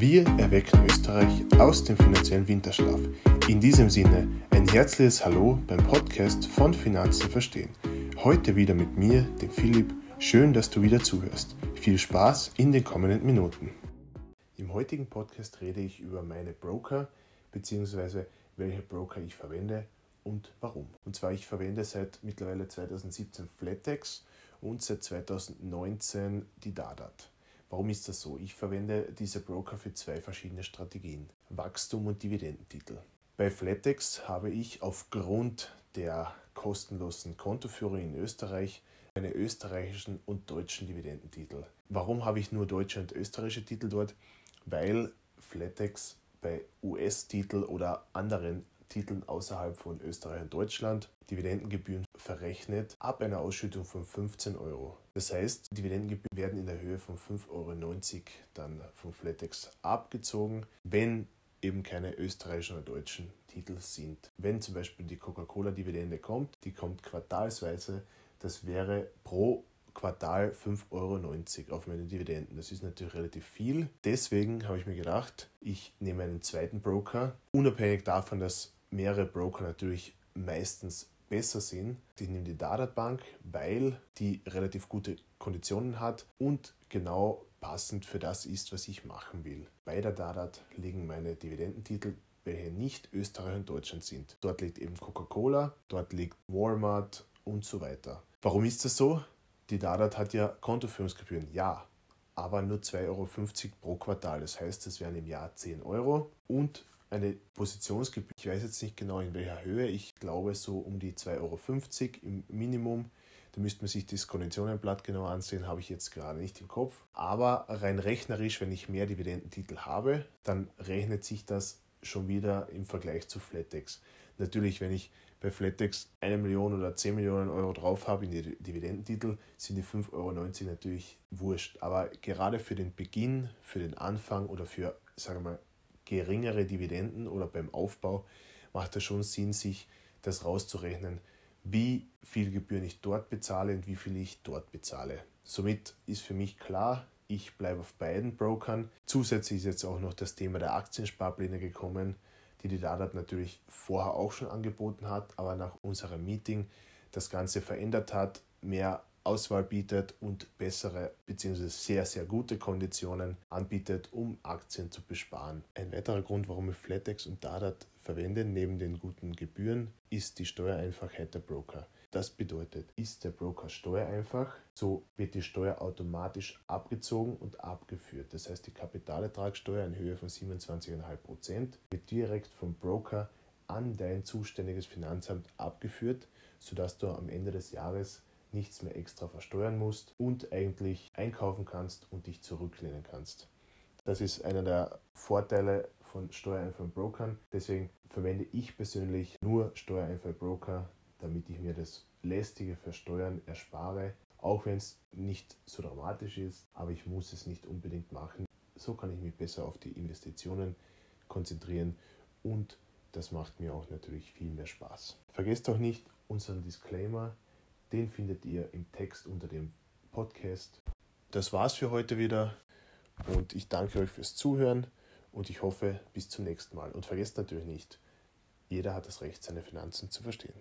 Wir erwecken Österreich aus dem finanziellen Winterschlaf. In diesem Sinne ein herzliches Hallo beim Podcast von Finanzen verstehen. Heute wieder mit mir, dem Philipp. Schön, dass du wieder zuhörst. Viel Spaß in den kommenden Minuten. Im heutigen Podcast rede ich über meine Broker bzw. welche Broker ich verwende und warum. Und zwar ich verwende seit mittlerweile 2017 Flatex und seit 2019 die Dadat. Warum ist das so? Ich verwende diese Broker für zwei verschiedene Strategien, Wachstum und Dividendentitel. Bei Flatex habe ich aufgrund der kostenlosen Kontoführung in Österreich meine österreichischen und deutschen Dividendentitel. Warum habe ich nur deutsche und österreichische Titel dort? Weil Flatex bei US-Titel oder anderen Titeln außerhalb von Österreich und Deutschland Dividendengebühren verrechnet ab einer Ausschüttung von 15 Euro. Das heißt, Dividendengebühren werden in der Höhe von 5,90 Euro dann vom Flatex abgezogen, wenn eben keine österreichischen oder deutschen Titel sind. Wenn zum Beispiel die Coca-Cola-Dividende kommt, die kommt quartalsweise, das wäre pro Quartal 5,90 Euro auf meine Dividenden. Das ist natürlich relativ viel. Deswegen habe ich mir gedacht, ich nehme einen zweiten Broker, unabhängig davon, dass mehrere Broker natürlich meistens besser sind. Ich nehme die Dadat Bank, weil die relativ gute Konditionen hat und genau passend für das ist, was ich machen will. Bei der Dadat liegen meine Dividendentitel, welche nicht Österreich und Deutschland sind. Dort liegt eben Coca-Cola, dort liegt Walmart und so weiter. Warum ist das so? Die Dadat hat ja Kontoführungsgebühren, ja, aber nur 2,50 Euro pro Quartal. Das heißt, es wären im Jahr 10 Euro und eine Positionsgebühr. Ich weiß jetzt nicht genau in welcher Höhe. Ich glaube so um die 2,50 Euro im Minimum. Da müsste man sich das Konditionenblatt genau ansehen, habe ich jetzt gerade nicht im Kopf. Aber rein rechnerisch, wenn ich mehr Dividendentitel habe, dann rechnet sich das schon wieder im Vergleich zu Flatex. Natürlich, wenn ich bei Flatex eine Million oder 10 Millionen Euro drauf habe in die Dividendentitel, sind die 5,90 Euro natürlich wurscht. Aber gerade für den Beginn, für den Anfang oder für, sagen wir mal, geringere Dividenden oder beim Aufbau macht es schon Sinn, sich das rauszurechnen, wie viel Gebühren ich dort bezahle und wie viel ich dort bezahle. Somit ist für mich klar, ich bleibe auf beiden Brokern. Zusätzlich ist jetzt auch noch das Thema der Aktiensparpläne gekommen, die die Dadat natürlich vorher auch schon angeboten hat, aber nach unserem Meeting das Ganze verändert hat, mehr Auswahl bietet und bessere bzw. sehr, sehr gute Konditionen anbietet, um Aktien zu besparen. Ein weiterer Grund, warum ich Flatex und Dadat verwende, neben den guten Gebühren, ist die Steuereinfachheit der Broker. Das bedeutet, ist der Broker steuereinfach, so wird die Steuer automatisch abgezogen und abgeführt. Das heißt, die Kapitalertragssteuer in Höhe von 27,5% wird direkt vom Broker an dein zuständiges Finanzamt abgeführt, sodass du am Ende des Jahres nichts mehr extra versteuern musst und eigentlich einkaufen kannst und dich zurücklehnen kannst. Das ist einer der Vorteile von steuereinfreien Brokern. Deswegen verwende ich persönlich nur steuereinfreie Broker, damit ich mir das lästige Versteuern erspare, auch wenn es nicht so dramatisch ist, aber ich muss es nicht unbedingt machen. So kann ich mich besser auf die Investitionen konzentrieren und das macht mir auch natürlich viel mehr Spaß. Vergesst auch nicht unseren Disclaimer, den findet ihr im Text unter dem Podcast. Das war's für heute wieder und ich danke euch fürs Zuhören und ich hoffe bis zum nächsten Mal. Und vergesst natürlich nicht, jeder hat das Recht, seine Finanzen zu verstehen.